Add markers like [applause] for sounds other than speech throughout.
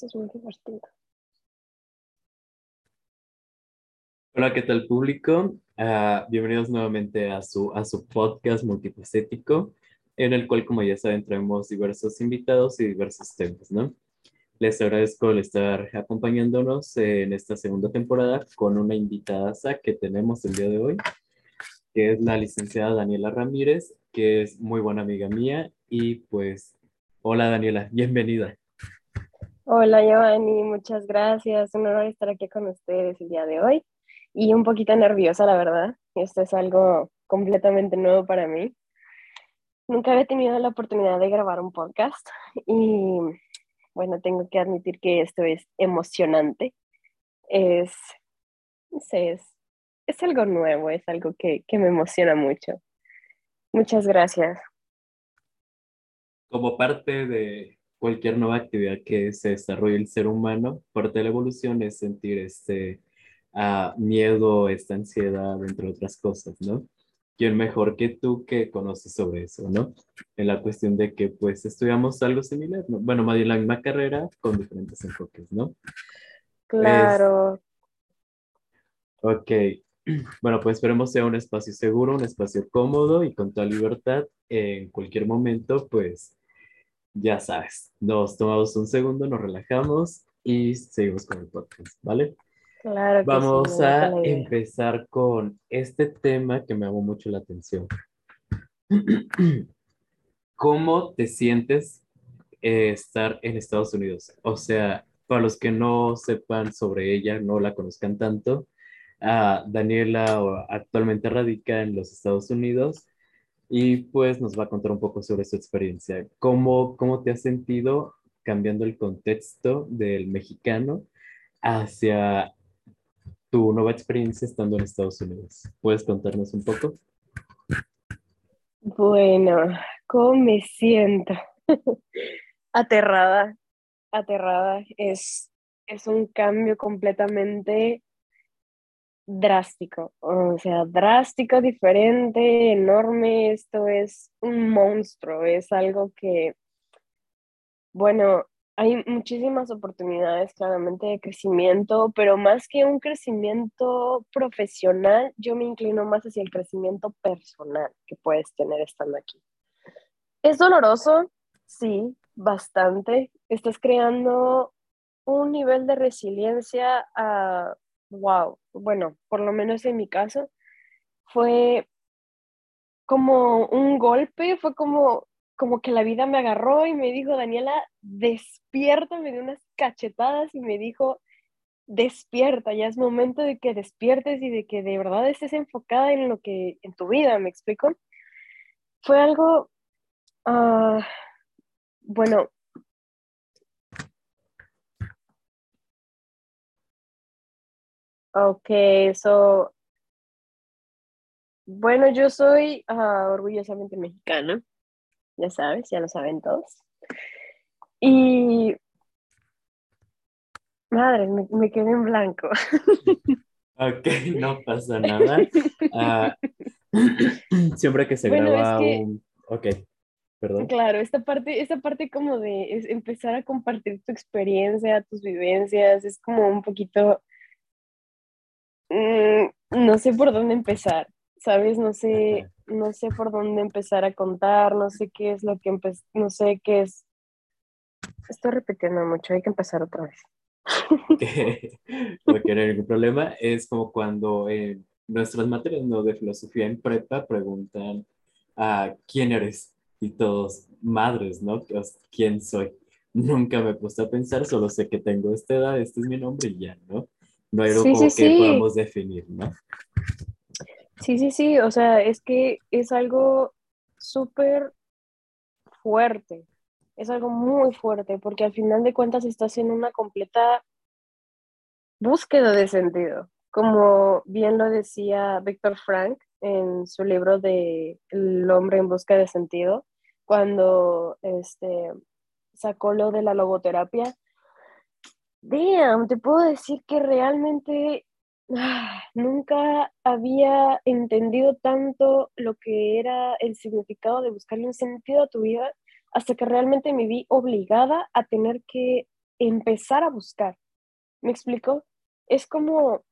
Esto es muy divertido. Hola, ¿qué tal público? Ah, bienvenidos nuevamente a su, a su podcast multifacético, en el cual, como ya saben, traemos diversos invitados y diversos temas, ¿no? Les agradezco el estar acompañándonos en esta segunda temporada con una invitada que tenemos el día de hoy, que es la licenciada Daniela Ramírez, que es muy buena amiga mía. Y pues, hola Daniela, bienvenida. Hola Giovanni, muchas gracias. Un honor estar aquí con ustedes el día de hoy y un poquito nerviosa, la verdad. Esto es algo completamente nuevo para mí. Nunca había tenido la oportunidad de grabar un podcast y bueno, tengo que admitir que esto es emocionante. Es, no sé, es, es algo nuevo, es algo que, que me emociona mucho. Muchas gracias. Como parte de cualquier nueva actividad que se desarrolle el ser humano, parte de la evolución es sentir este uh, miedo, esta ansiedad, entre otras cosas, ¿no? ¿Quién mejor que tú que conoces sobre eso, ¿no? En la cuestión de que pues estudiamos algo similar, ¿no? Bueno, más bien la misma carrera con diferentes enfoques, ¿no? Claro. ok. [clears throat] Bueno, pues esperemos sea un espacio seguro, un espacio cómodo y con toda libertad. En cualquier momento, pues ya sabes, nos tomamos un segundo, nos relajamos y seguimos con el podcast, ¿vale? Claro. Vamos a empezar con este tema que me llamó mucho la atención. [clears throat] ¿Cómo te sientes eh, estar en Estados Unidos? O sea, para los que no sepan sobre ella, no la conozcan tanto, uh, Daniela actualmente radica en los Estados Unidos y pues nos va a contar un poco sobre su experiencia. ¿Cómo, cómo te has sentido cambiando el contexto del mexicano hacia tu nueva experiencia estando en Estados Unidos? ¿Puedes contarnos un poco? Bueno, ¿cómo me siento? [laughs] aterrada, aterrada. Es, es un cambio completamente drástico, o sea, drástico, diferente, enorme, esto es un monstruo, es algo que, bueno, hay muchísimas oportunidades claramente de crecimiento, pero más que un crecimiento profesional, yo me inclino más hacia el crecimiento personal que puedes tener estando aquí. Es doloroso, sí, bastante. Estás creando un nivel de resiliencia a wow, bueno, por lo menos en mi caso, fue como un golpe, fue como, como que la vida me agarró y me dijo, Daniela, despierta, me dio unas cachetadas y me dijo, despierta, ya es momento de que despiertes y de que de verdad estés enfocada en lo que, en tu vida, ¿me explico? Fue algo, uh, bueno, Ok, so, bueno, yo soy uh, orgullosamente mexicana, ya sabes, ya lo saben todos. Y, madre, me, me quedé en blanco. [laughs] Ok, no pasa nada. Uh, [clears throat] siempre que se bueno, graba es que, un... Ok, perdón. Claro, esta parte, esta parte como de es empezar a compartir tu experiencia, tus vivencias, es como un poquito no sé por dónde empezar, ¿sabes? No sé, no sé por dónde empezar a contar, no sé qué es lo que empe no sé qué es. Estoy repitiendo mucho, hay que empezar otra vez. [laughs] no hay ningún problema. Es como cuando en nuestras materias ¿no? de filosofía en prepa preguntan a quién eres y todos madres, ¿no? ¿Quién soy? Nunca me he puesto a pensar, solo sé que tengo esta edad, este es mi nombre y ya, ¿no? No hay algo como que podamos definir, ¿no? Sí, sí, sí, o sea, es que es algo súper fuerte, es algo muy fuerte, porque al final de cuentas estás en una completa búsqueda de sentido, como bien lo decía Víctor Frank en su libro de El hombre en busca de sentido, cuando este, sacó lo de la logoterapia, Damn, te puedo decir que realmente ah, nunca había entendido tanto lo que era el significado de buscarle un sentido a tu vida hasta que realmente me vi obligada a tener que empezar a buscar. ¿Me explico? Es como,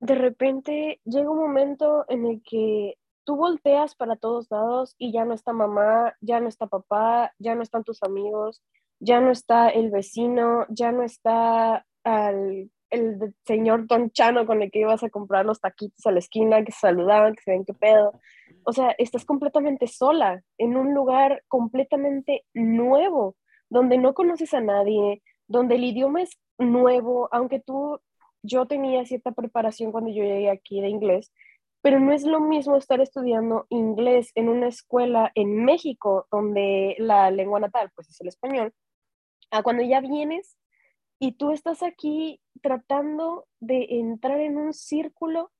de repente llega un momento en el que tú volteas para todos lados y ya no está mamá, ya no está papá, ya no están tus amigos, ya no está el vecino, ya no está el señor Don Chano con el que ibas a comprar los taquitos a la esquina, que se saludaban, que se ven qué pedo. O sea, estás completamente sola, en un lugar completamente nuevo, donde no conoces a nadie, donde el idioma es nuevo, aunque tú, yo tenía cierta preparación cuando yo llegué aquí de inglés, pero no es lo mismo estar estudiando inglés en una escuela en México, donde la lengua natal pues es el español, a cuando ya vienes y tú estás aquí tratando de entrar en un círculo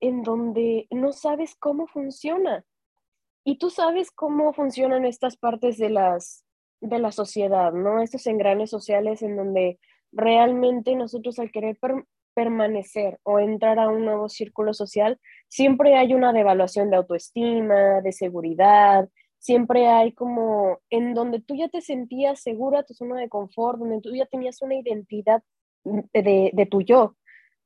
en donde no sabes cómo funciona. Y tú sabes cómo funcionan estas partes de, las, de la sociedad, ¿no? Estos engranes sociales en donde realmente nosotros al querer permanecer o entrar a un nuevo círculo social, siempre hay una devaluación de autoestima, de seguridad, siempre hay como en donde tú ya te sentías segura, tu zona de confort, donde tú ya tenías una identidad de, de tu yo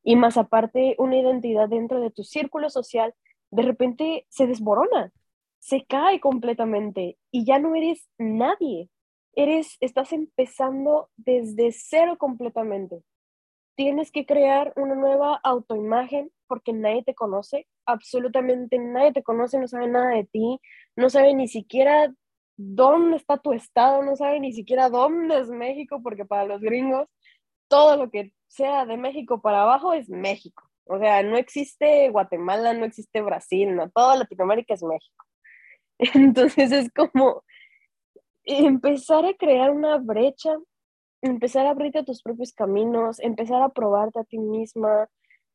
y más aparte una identidad dentro de tu círculo social, de repente se desborona, se cae completamente y ya no eres nadie. Eres, estás empezando desde cero completamente tienes que crear una nueva autoimagen porque nadie te conoce, absolutamente nadie te conoce, no sabe nada de ti, no sabe ni siquiera dónde está tu estado, no sabe ni siquiera dónde es México, porque para los gringos todo lo que sea de México para abajo es México. O sea, no existe Guatemala, no existe Brasil, no, toda Latinoamérica es México. [laughs] Entonces es como empezar a crear una brecha empezar a abrirte tus propios caminos, empezar a probarte a ti misma,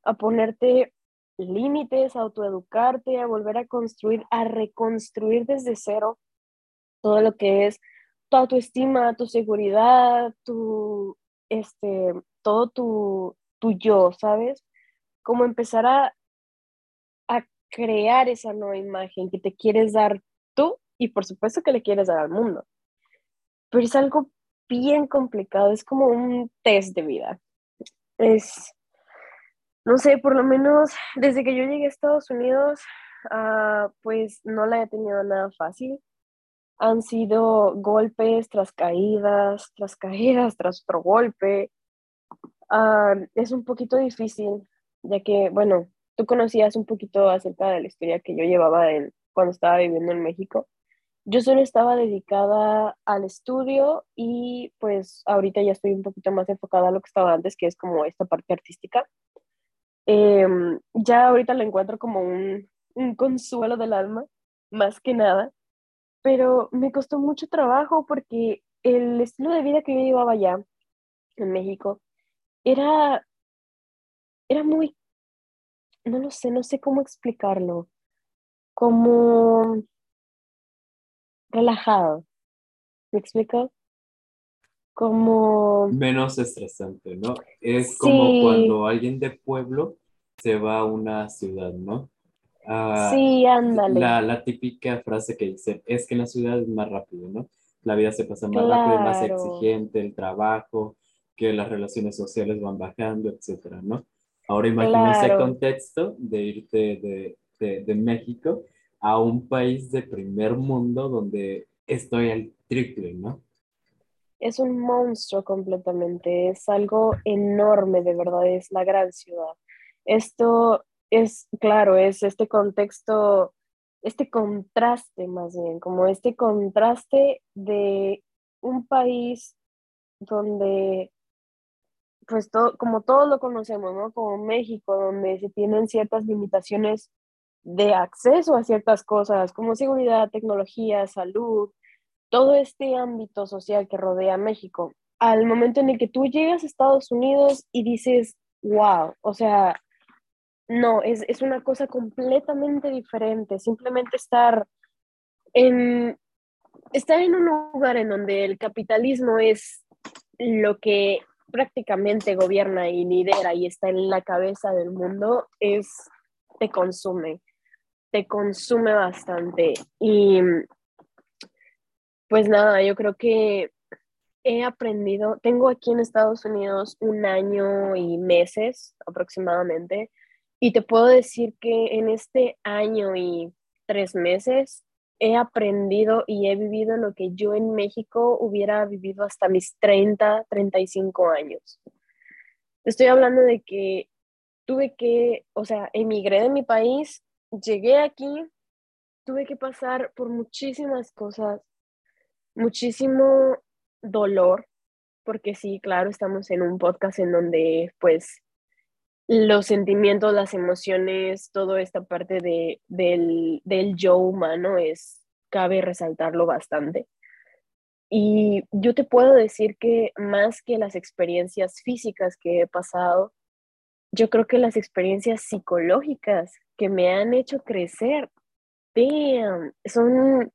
a ponerte límites, a autoeducarte, a volver a construir, a reconstruir desde cero todo lo que es tu autoestima, tu seguridad, tu, este, todo tu, tu yo, ¿sabes? Como empezar a, a crear esa nueva imagen que te quieres dar tú y por supuesto que le quieres dar al mundo. Pero es algo bien complicado, es como un test de vida. Es, no sé, por lo menos desde que yo llegué a Estados Unidos, uh, pues no la he tenido nada fácil. Han sido golpes tras caídas, tras caídas, tras otro golpe. Uh, es un poquito difícil, ya que, bueno, tú conocías un poquito acerca de la historia que yo llevaba en, cuando estaba viviendo en México. Yo solo estaba dedicada al estudio y pues ahorita ya estoy un poquito más enfocada a lo que estaba antes, que es como esta parte artística. Em, ya ahorita lo encuentro como un, un consuelo del alma, más que nada, pero me costó mucho trabajo porque el estilo de vida que yo llevaba allá en México era, era muy, no lo sé, no sé cómo explicarlo, como relajado. ¿Me explico? Como... Menos estresante, ¿no? Es como cuando alguien de pueblo se va a una ciudad, ¿no? Ah, sí, ándale. La, la, típica frase que dice, es que en la ciudad es más rápido, ¿no? La vida se pasa más rápido, es más exigente, el trabajo, que las relaciones sociales van bajando, etcétera, ¿no? Ahora imagina ese contexto de irte de, de, de México a un país de primer mundo donde estoy al triple, ¿no? Es un monstruo completamente, es algo enorme, de verdad, es la gran ciudad. Esto es, claro, es este contexto, este contraste más bien, como este contraste de un país donde, pues todo, como todos lo conocemos, ¿no? Como México, donde se tienen ciertas limitaciones de acceso a ciertas cosas como seguridad, tecnología, salud, todo este ámbito social que rodea a México. Al momento en el que tú llegas a Estados Unidos y dices, wow, o sea, no, es, es una cosa completamente diferente. Simplemente estar en, estar en un lugar en donde el capitalismo es lo que prácticamente gobierna y lidera y está en la cabeza del mundo, es, te consume te consume bastante. Y pues nada, yo creo que he aprendido, tengo aquí en Estados Unidos un año y meses aproximadamente, y te puedo decir que en este año y tres meses he aprendido y he vivido lo que yo en México hubiera vivido hasta mis 30, 35 años. Estoy hablando de que tuve que, o sea, emigré de mi país, llegué aquí, tuve que pasar por muchísimas cosas, muchísimo dolor, porque sí, claro, estamos en un podcast en donde pues los sentimientos, las emociones, toda esta parte de, del, del yo humano es, cabe resaltarlo bastante. Y yo te puedo decir que más que las experiencias físicas que he pasado, yo creo que las experiencias psicológicas que me han hecho crecer, damn, son,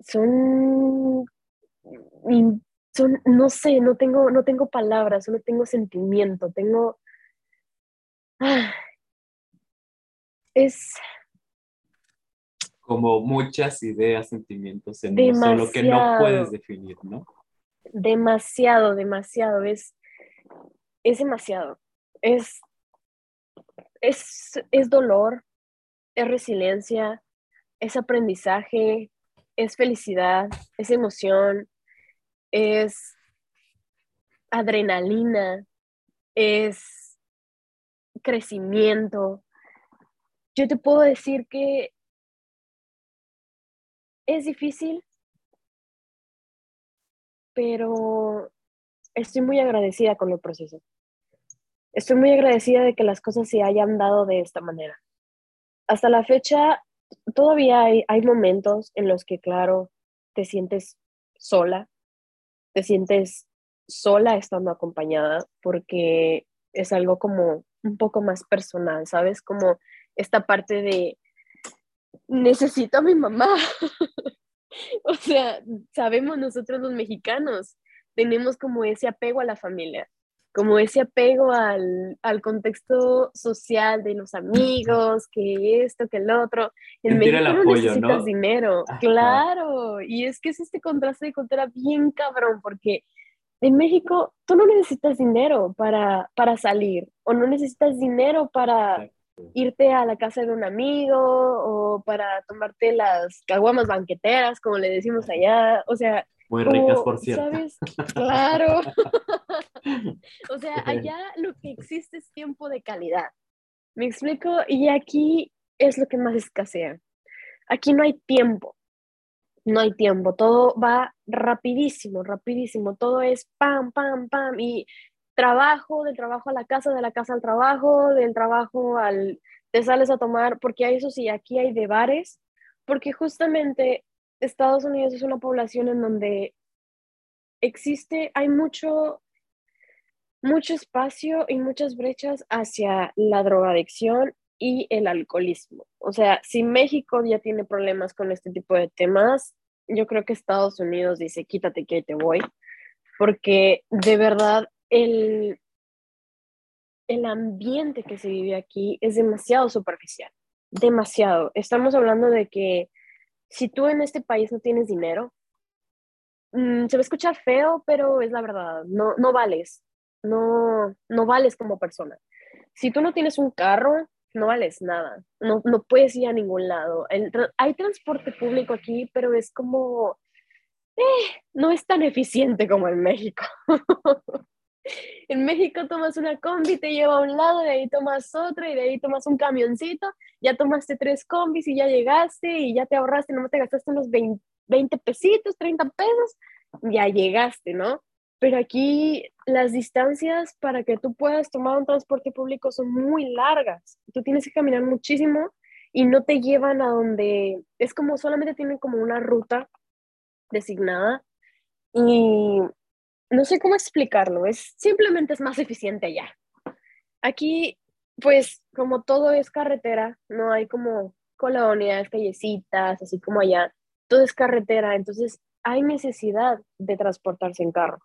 son son, no sé, no tengo, no tengo palabras, solo tengo sentimiento, tengo... Ah, es... Como muchas ideas, sentimientos en uno solo que no puedes definir, ¿no? Demasiado, demasiado, es, es demasiado. Es, es, es dolor, es resiliencia, es aprendizaje, es felicidad, es emoción, es adrenalina, es crecimiento. Yo te puedo decir que es difícil, pero estoy muy agradecida con el proceso. Estoy muy agradecida de que las cosas se hayan dado de esta manera. Hasta la fecha, todavía hay, hay momentos en los que, claro, te sientes sola, te sientes sola estando acompañada porque es algo como un poco más personal, ¿sabes? Como esta parte de necesito a mi mamá. [laughs] o sea, sabemos nosotros los mexicanos, tenemos como ese apego a la familia como ese apego al, al, contexto social de los amigos, que esto, que el otro. En México no necesitas dinero, claro, y es que es este contraste de cultura bien cabrón, porque en México tú no necesitas dinero para, para salir, o no necesitas dinero para irte a la casa de un amigo, o para tomarte las caguamas banqueteras, como le decimos allá, o sea, muy ricas, por cierto. ¿Sabes? [laughs] Claro. [laughs] o sea, allá lo que existe es tiempo de calidad. ¿Me explico? Y aquí es lo que más escasea. Aquí no hay tiempo. No hay tiempo. Todo va rapidísimo, rapidísimo. Todo es pam, pam, pam. Y trabajo, del trabajo a la casa, de la casa al trabajo, del trabajo al... Te sales a tomar, porque hay eso sí, aquí hay de bares, porque justamente Estados Unidos es una población en donde existe, hay mucho, mucho espacio y muchas brechas hacia la drogadicción y el alcoholismo. O sea, si México ya tiene problemas con este tipo de temas, yo creo que Estados Unidos dice, quítate que te voy, porque de verdad el, el ambiente que se vive aquí es demasiado superficial, demasiado. Estamos hablando de que si tú en este país no tienes dinero, mm, se va a escuchar feo, pero es la verdad, no, no vales, no, no vales como persona. Si tú no tienes un carro, no vales nada, no, no puedes ir a ningún lado. hay transporte público aquí, pero es como, eh, no es tan eficiente como en México. [laughs] En México tomas una combi, te lleva a un lado, de ahí tomas otro y de ahí tomas un camioncito, ya tomaste tres combis y ya llegaste y ya te ahorraste, nomás te gastaste unos 20, 20 pesitos, 30 pesos, ya llegaste, ¿no? Pero aquí las distancias para que tú puedas tomar un transporte público son muy largas. Tú tienes que caminar muchísimo y no te llevan a donde es como solamente tienen como una ruta designada y no sé cómo explicarlo, es simplemente es más eficiente allá. Aquí, pues, como todo es carretera, no hay como colonias, callecitas, así como allá, todo es carretera, entonces hay necesidad de transportarse en carro.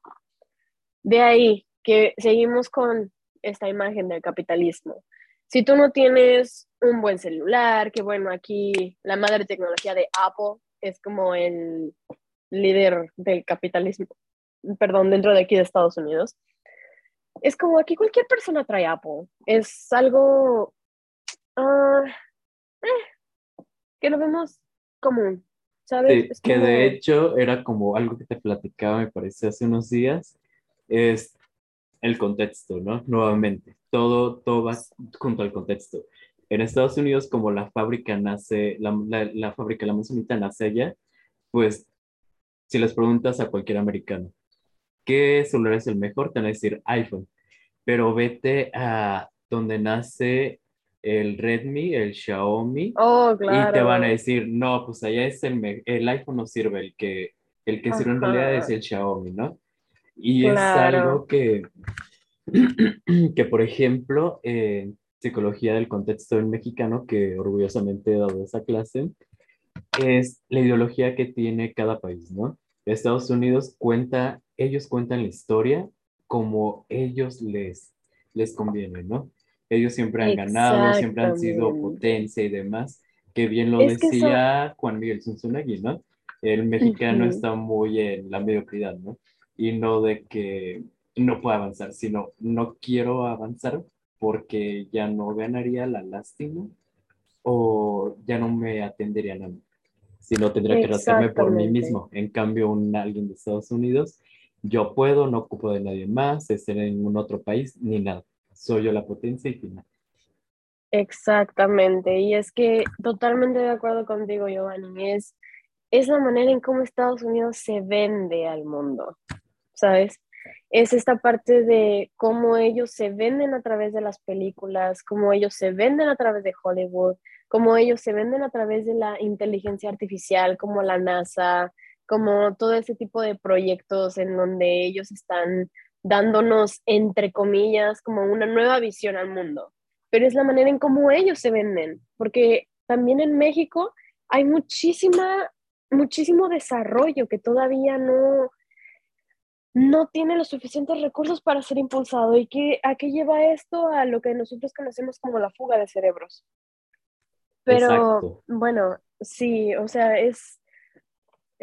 De ahí que seguimos con esta imagen del capitalismo. Si tú no tienes un buen celular, que bueno, aquí la madre tecnología de Apple es como el líder del capitalismo perdón, dentro de aquí de Estados Unidos, es como aquí cualquier persona trae Apple. Es algo uh, eh, que lo vemos común, ¿sabes? que de hecho era como algo que te platicaba, me parece, hace unos días, es el contexto, ¿no? Nuevamente, todo, todo va junto al contexto. En Estados Unidos, como la fábrica nace, la, la, la fábrica, la manzanita nace allá, pues si les preguntas a cualquier americano, ¿qué celular es el mejor? Te van a decir iPhone. Pero vete a donde nace el Redmi, el Xiaomi, oh, claro. y te van a decir, no, pues allá es el, el iPhone no sirve, el que, el que sirve en realidad es el Xiaomi, ¿no? Y es algo que, [clears throat] que, por ejemplo, en psicología del contexto del mexicano, que orgullosamente he dado esa clase, es la ideología que tiene cada país, ¿no? Estados Unidos cuenta, ellos cuentan la historia como ellos les, les conviene, ¿no? Ellos siempre han ganado, siempre han sido potencia y demás, que bien lo decía Juan Miguel Zunzunagui, ¿no? El mexicano está muy en la mediocridad, ¿no? Y no de que no pueda avanzar, sino no quiero avanzar porque ya no ganaría la lástima o ya no me atenderían a mí sino tendría que rascarme por mí mismo. En cambio, un alguien de Estados Unidos, yo puedo, no ocupo de nadie más, estar en ningún otro país, ni nada. Soy yo la potencia y final. Exactamente, y es que totalmente de acuerdo contigo, Giovanni, es, es la manera en cómo Estados Unidos se vende al mundo, ¿sabes? Es esta parte de cómo ellos se venden a través de las películas, cómo ellos se venden a través de Hollywood, como ellos se venden a través de la inteligencia artificial, como la NASA, como todo ese tipo de proyectos en donde ellos están dándonos, entre comillas, como una nueva visión al mundo. Pero es la manera en cómo ellos se venden, porque también en México hay muchísima, muchísimo desarrollo que todavía no, no tiene los suficientes recursos para ser impulsado. ¿Y qué, a qué lleva esto? A lo que nosotros conocemos como la fuga de cerebros. Pero bueno, sí, o sea, es,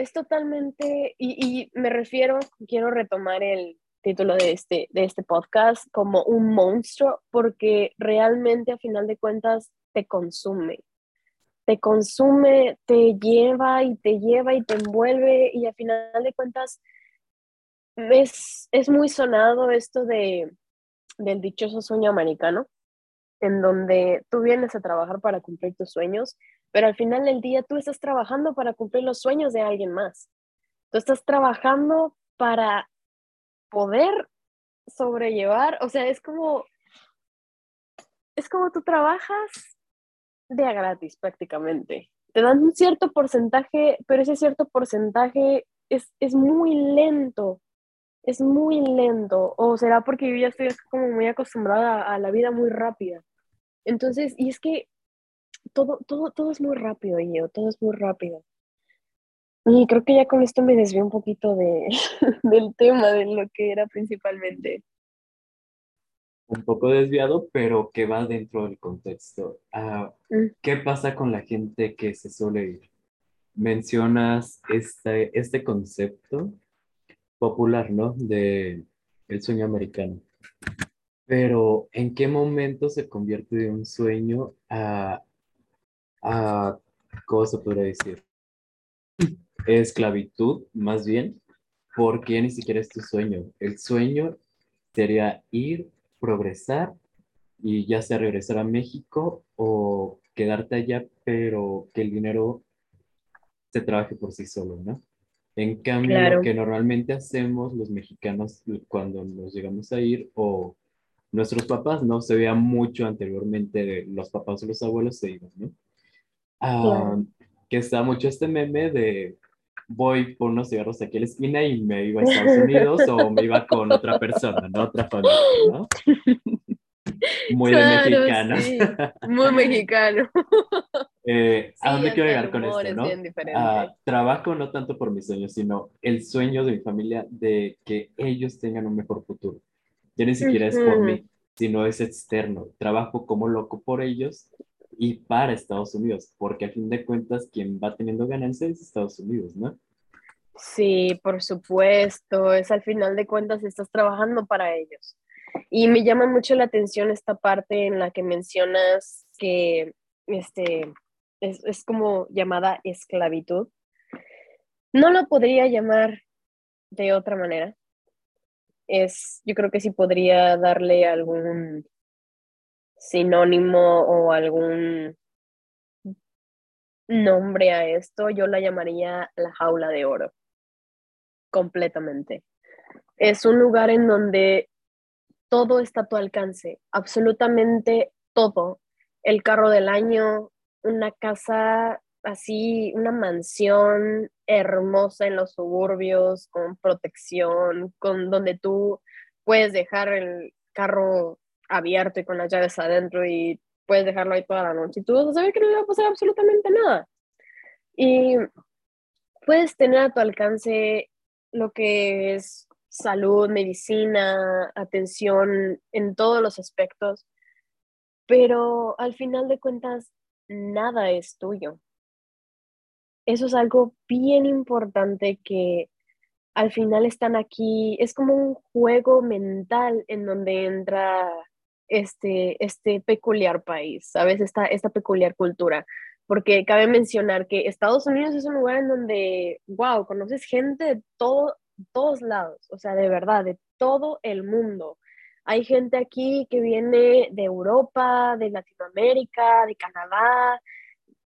es totalmente, y, me refiero, quiero retomar el título de este, de este podcast como un monstruo, porque realmente a final de cuentas te consume. Te consume, te lleva y te lleva y te envuelve y a final de cuentas es, es muy sonado esto de, del dichoso sueño americano, en donde tú vienes a trabajar para cumplir tus sueños, pero al final del día tú estás trabajando para cumplir los sueños de alguien más. Tú estás trabajando para poder sobrellevar, o sea, es como, es como tú trabajas de a gratis prácticamente. Te dan un cierto porcentaje, pero ese cierto porcentaje es, es muy lento es muy lento o será porque yo ya estoy como muy acostumbrada a la vida muy rápida. Entonces, y es que todo, todo, todo es muy rápido, yo, todo es muy rápido. Y creo que ya con esto me desvié un poquito de, [laughs] del tema, de lo que era principalmente. Un poco desviado, pero que va dentro del contexto. Mm. ¿Qué pasa con la gente que se suele ir? Mencionas este, este concepto popular, ¿no? De el sueño americano. Pero, ¿en qué momento se convierte de un sueño a, a ¿cómo se podría decir? Esclavitud, más bien, porque ni siquiera es tu sueño. El sueño sería ir, progresar y ya sea regresar a México o quedarte allá, pero que el dinero se trabaje por sí solo, ¿no? En cambio, lo que normalmente hacemos los mexicanos cuando nos llegamos a ir o nuestros papás, ¿no? Se veía mucho anteriormente, los papás o los abuelos se iban, ¿no? Ah, que está mucho este meme de voy por unos cigarros aquí a la esquina y me iba a Estados Unidos o me iba con otra persona, ¿no? Otra familia, ¿no? Muy de mexicano. [laughs] Muy mexicano. Eh, ¿A dónde quiero llegar con esto, no? Ah, trabajo no tanto por mis sueños, sino el sueño de mi familia de que ellos tengan un mejor futuro. Ya ni siquiera es por mí, sino es externo. Trabajo como loco por ellos y para Estados Unidos, porque a fin de cuentas quien va teniendo ganancias es Estados Unidos, ¿no? Sí, por supuesto, es al final de cuentas estás trabajando para ellos. Y me llama mucho la atención esta parte en la que mencionas que este, es, es como llamada esclavitud. No lo podría llamar de otra manera. Es, yo creo que sí podría darle algún sinónimo o algún nombre a esto, yo la llamaría la jaula de oro, completamente. Es un lugar en donde todo está a tu alcance, absolutamente todo. El carro del año, una casa así, una mansión hermosa en los suburbios, con protección, con donde tú puedes dejar el carro abierto y con las llaves adentro y puedes dejarlo ahí toda la noche y tú vas que no le va a pasar absolutamente nada. Y puedes tener a tu alcance lo que es salud, medicina, atención en todos los aspectos, pero al final de cuentas, nada es tuyo. Eso es algo bien importante que al final están aquí, es como un juego mental en donde entra este, este peculiar país, ¿sabes? Esta, esta peculiar cultura. Porque cabe mencionar que Estados Unidos es un lugar en donde, wow, conoces gente de todo, todos lados, o sea, de verdad, de todo el mundo. Hay gente aquí que viene de Europa, de Latinoamérica, de Canadá,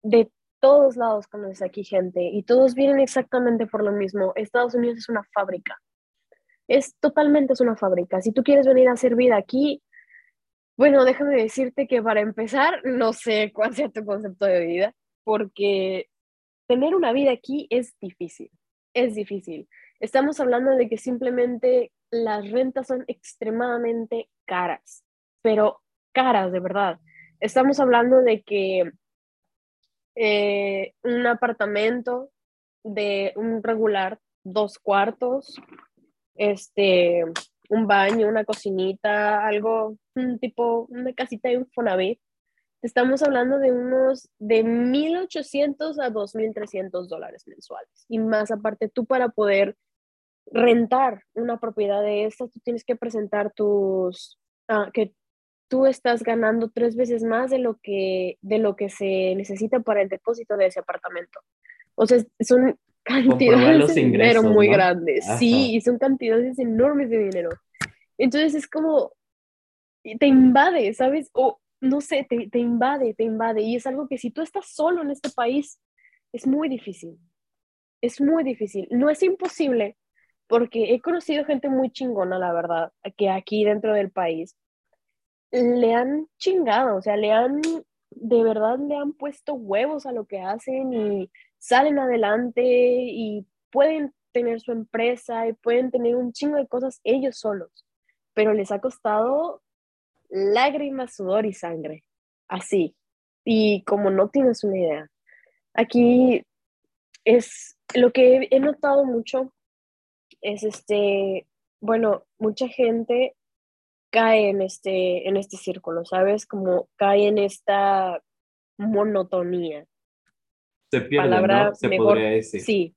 de todos lados conoces aquí gente y todos vienen exactamente por lo mismo. Estados Unidos es una fábrica. Es totalmente es una fábrica. Si tú quieres venir a hacer vida aquí, bueno, déjame decirte que para empezar, no sé cuál sea tu concepto de vida, porque tener una vida aquí es difícil, es difícil. Estamos hablando de que simplemente las rentas son extremadamente caras, pero caras de verdad. Estamos hablando de que eh, un apartamento de un regular, dos cuartos, este, un baño, una cocinita, algo, un tipo, una casita de Infonavit, estamos hablando de unos de 1.800 a 2.300 dólares mensuales. Y más aparte, tú para poder rentar una propiedad de estas, tú tienes que presentar tus, ah, que tú estás ganando tres veces más de lo que, de lo que se necesita para el depósito de ese apartamento. O sea, son cantidades de dinero muy grandes. Sí, y son cantidades enormes de dinero. Entonces es como, te invade, ¿sabes? O no sé, te, te invade, te invade. Y es algo que si tú estás solo en este país, es muy difícil. Es muy difícil. No es imposible, porque he conocido gente muy chingona, la verdad, que aquí dentro del país le han chingado, o sea, le han, de verdad le han puesto huevos a lo que hacen y salen adelante y pueden tener su empresa y pueden tener un chingo de cosas ellos solos, pero les ha costado lágrimas, sudor y sangre, así. Y como no tienes una idea, aquí es lo que he notado mucho, es este, bueno, mucha gente cae en este, en este círculo, ¿sabes? Como cae en esta monotonía. Se pierde, palabra Se mejor, Sí,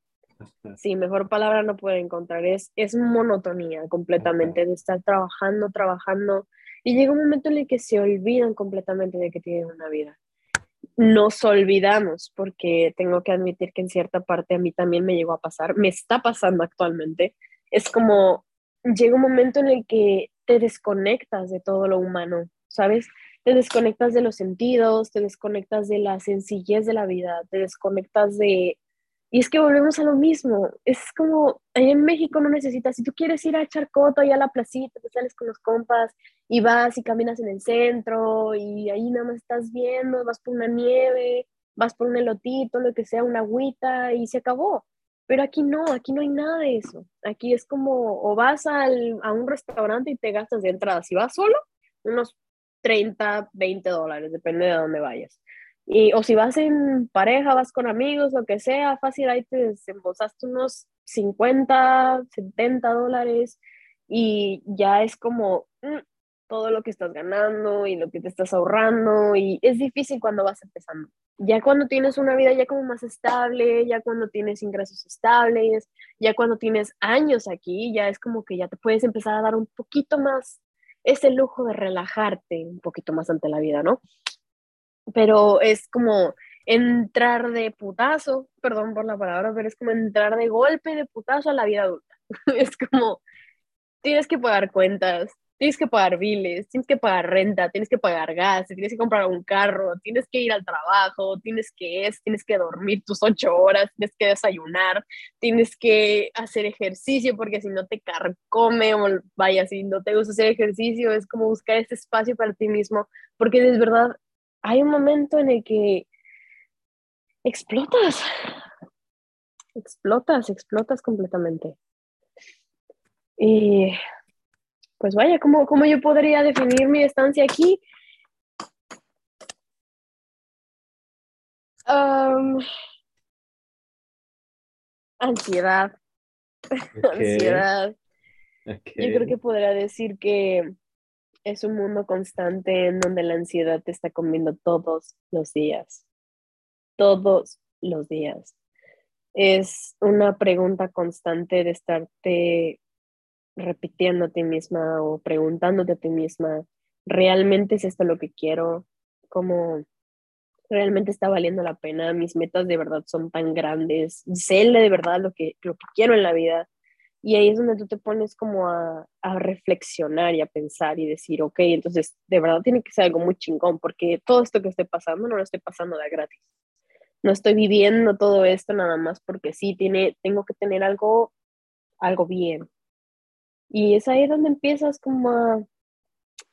sí, mejor palabra no puede encontrar. Es, es monotonía completamente de estar trabajando, trabajando. Y llega un momento en el que se olvidan completamente de que tienen una vida. Nos olvidamos, porque tengo que admitir que en cierta parte a mí también me llegó a pasar, me está pasando actualmente. Es como, llega un momento en el que te desconectas de todo lo humano, ¿sabes? Te desconectas de los sentidos, te desconectas de la sencillez de la vida, te desconectas de... Y es que volvemos a lo mismo, es como, en México no necesitas, si tú quieres ir a echar coto ahí a la placita, te sales con los compas y vas y caminas en el centro y ahí nada más estás viendo, vas por una nieve, vas por un elotito, lo que sea, una agüita y se acabó. Pero aquí no, aquí no hay nada de eso. Aquí es como, o vas al, a un restaurante y te gastas de entrada. Si vas solo, unos 30, 20 dólares, depende de dónde vayas. Y, o si vas en pareja, vas con amigos, lo que sea, fácil, ahí te desembolsaste unos 50, 70 dólares y ya es como, mm, todo lo que estás ganando y lo que te estás ahorrando y es difícil cuando vas empezando. Ya cuando tienes una vida ya como más estable, ya cuando tienes ingresos estables, ya cuando tienes años aquí, ya es como que ya te puedes empezar a dar un poquito más ese lujo de relajarte un poquito más ante la vida, ¿no? Pero es como entrar de putazo, perdón por la palabra, pero es como entrar de golpe de putazo a la vida adulta. [laughs] es como tienes que pagar cuentas, tienes que pagar biles, tienes que pagar renta, tienes que pagar gas, tienes que comprar un carro, tienes que ir al trabajo, tienes que es, tienes que dormir tus ocho horas, tienes que desayunar, tienes que hacer ejercicio porque si no te carcome o vaya, si no te gusta hacer ejercicio, es como buscar ese espacio para ti mismo, porque de verdad hay un momento en el que explotas, explotas, explotas completamente. Y pues vaya, ¿cómo, ¿cómo, yo podría definir mi estancia aquí? ansiedad. [laughs] Ansiedad. Yo creo que podría decir que es un mundo constante en donde la ansiedad te está comiendo todos los días. Todos los días. Es una pregunta constante de estarte repitiendo a ti misma o preguntándote a ti misma, ¿realmente es esto lo que quiero? ¿Cómo realmente está valiendo la pena? Mis metas de verdad son tan grandes, sé de verdad lo que, lo que quiero en la vida. Y ahí es donde tú te pones como a, a reflexionar y a pensar y decir, ok, entonces de verdad tiene que ser algo muy chingón, porque todo esto que estoy pasando no lo estoy pasando de gratis. No estoy viviendo todo esto nada más porque sí, tiene, tengo que tener algo, algo bien, y es ahí donde empiezas como a,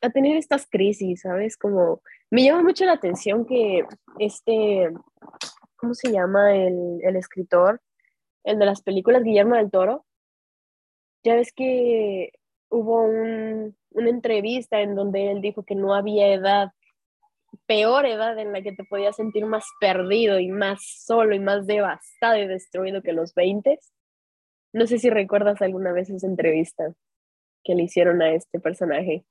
a tener estas crisis, ¿sabes? Como me llama mucho la atención que este, ¿cómo se llama el, el escritor? El de las películas, Guillermo del Toro. Ya ves que hubo un, una entrevista en donde él dijo que no había edad, peor edad en la que te podías sentir más perdido y más solo y más devastado y destruido que los 20. No sé si recuerdas alguna vez esa entrevista que le hicieron a este personaje.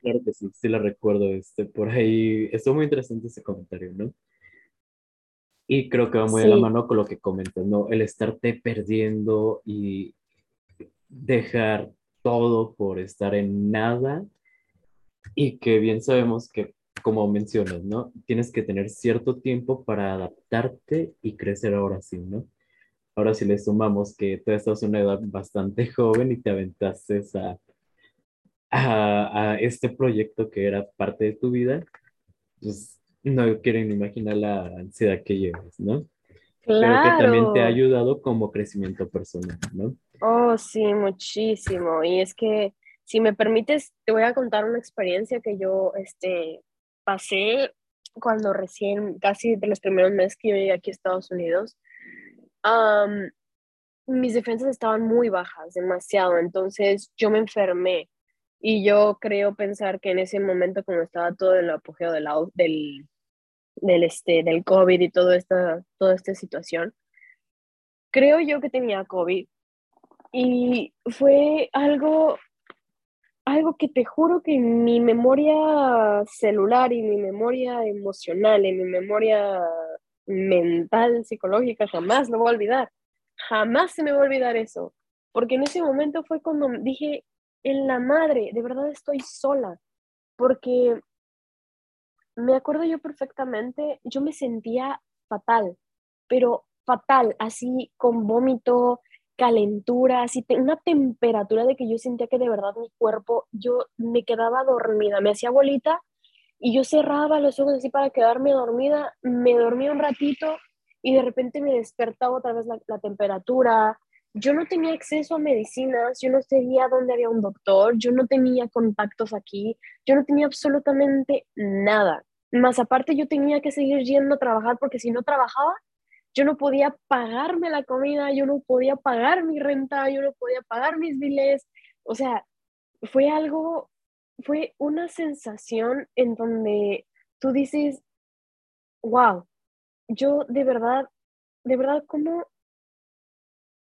Claro que sí, sí la recuerdo. Este, por ahí estuvo muy interesante ese comentario, ¿no? Y creo que va muy de la mano con lo que comentas, ¿no? El estarte perdiendo y dejar todo por estar en nada y que bien sabemos que como mencionas, ¿no? Tienes que tener cierto tiempo para adaptarte y crecer ahora sí, ¿no? Ahora si le sumamos que tú estás en una edad bastante [laughs] joven y te aventaste a, a, este proyecto que era parte de tu vida, pues no quieren imaginar la ansiedad que llevas, ¿no? Claro. Pero que también te ha ayudado como crecimiento personal, ¿no? Oh, sí, muchísimo. Y es que, si me permites, te voy a contar una experiencia que yo, este, pasé cuando recién, casi de los primeros meses que yo llegué aquí a Estados Unidos, mis defensas estaban muy bajas, demasiado, entonces yo me enfermé y yo creo pensar que en ese momento como estaba todo el apogeo del, del, del, este, del COVID y todo esta, toda esta situación, creo yo que tenía COVID. Y fue algo algo que te juro que mi memoria celular y mi memoria emocional y mi memoria mental, psicológica, jamás lo voy a olvidar. Jamás se me va a olvidar eso. Porque en ese momento fue cuando dije, en la madre, de verdad estoy sola. Porque me acuerdo yo perfectamente, yo me sentía fatal, pero fatal, así con vómito, calentura, así una temperatura de que yo sentía que de verdad mi cuerpo, yo me quedaba dormida, me hacía bolita y yo cerraba los ojos así para quedarme dormida, me dormía un ratito y de repente me despertaba otra vez la, la temperatura. Yo no tenía acceso a medicinas, yo no sabía dónde había un doctor, yo no tenía contactos aquí, yo no tenía absolutamente nada. Más aparte yo tenía que seguir yendo a trabajar porque si no trabajaba, yo no podía pagarme la comida, yo no podía pagar mi renta, yo no podía pagar mis biles. O sea, fue algo, fue una sensación en donde tú dices, wow, yo de verdad, de verdad, ¿cómo,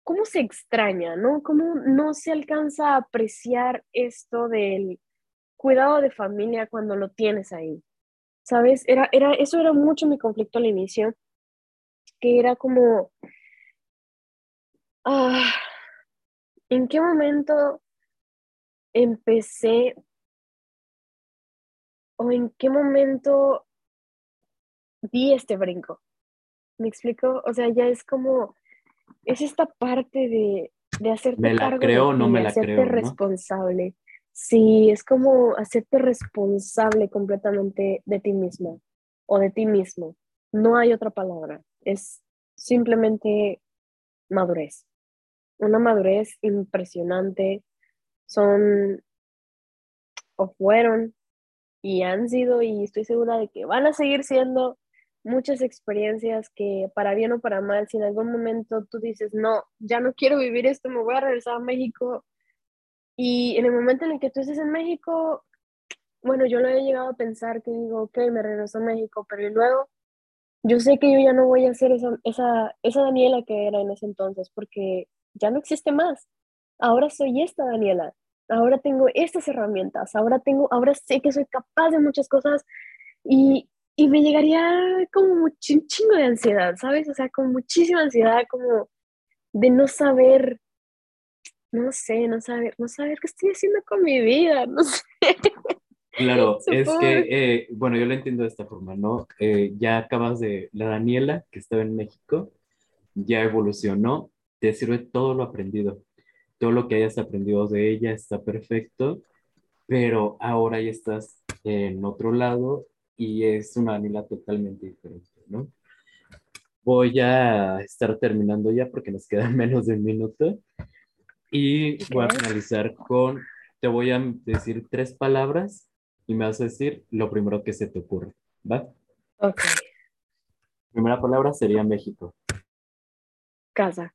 cómo se extraña, ¿no? Cómo no se alcanza a apreciar esto del cuidado de familia cuando lo tienes ahí. ¿Sabes? Era, era, eso era mucho mi conflicto al inicio, que era como, ah, ¿en qué momento empecé o en qué momento di este brinco? ¿Me explico? O sea, ya es como, es esta parte de, de hacerte ¿Me la cargo creo de no me la hacerte creo, no? responsable. Sí, es como hacerte responsable completamente de ti misma o de ti mismo. No hay otra palabra. Es simplemente madurez. Una madurez impresionante. Son o fueron y han sido y estoy segura de que van a seguir siendo muchas experiencias que para bien o para mal, si en algún momento tú dices, no, ya no quiero vivir esto, me voy a regresar a México. Y en el momento en el que tú estés en México, bueno, yo lo he llegado a pensar que digo, ok, me regreso a México, pero luego yo sé que yo ya no voy a ser esa, esa, esa Daniela que era en ese entonces, porque ya no existe más. Ahora soy esta Daniela. Ahora tengo estas herramientas. Ahora tengo, ahora sé que soy capaz de muchas cosas y, y me llegaría como un chingo de ansiedad, ¿sabes? O sea, con muchísima ansiedad, como de no saber, no sé, no saber, no saber qué estoy haciendo con mi vida, [laughs] no sé. Claro, es que, eh, bueno, yo lo entiendo de esta forma, ¿no? Eh, ya acabas de, la Daniela, que estaba en México, ya evolucionó, te sirve todo lo aprendido, todo lo que hayas aprendido de ella está perfecto, pero ahora ya estás en otro lado y es una Daniela totalmente diferente, ¿no? Voy a estar terminando ya porque nos queda [laughs] menos de un minuto y voy a finalizar con, te voy a decir tres palabras y me vas a decir lo primero que se te ocurre, ¿va? Ok, Primera palabra sería México, casa,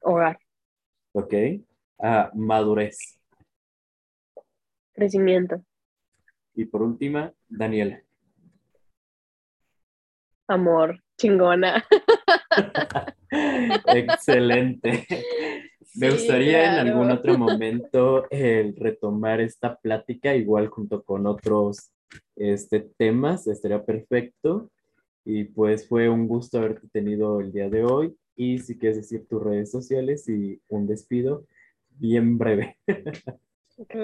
hogar, ¿ok? Ah, madurez. crecimiento, Y por última, Daniela. amor, chingona. [laughs] Excelente. [laughs] Me gustaría en algún claro. otro [laughs] momento el retomar esta plática, igual junto con otros este, temas, estaría perfecto. Y pues fue un gusto haberte tenido el día de hoy. Y si quieres decir tus redes sociales y un despido bien breve. [laughs] Claro.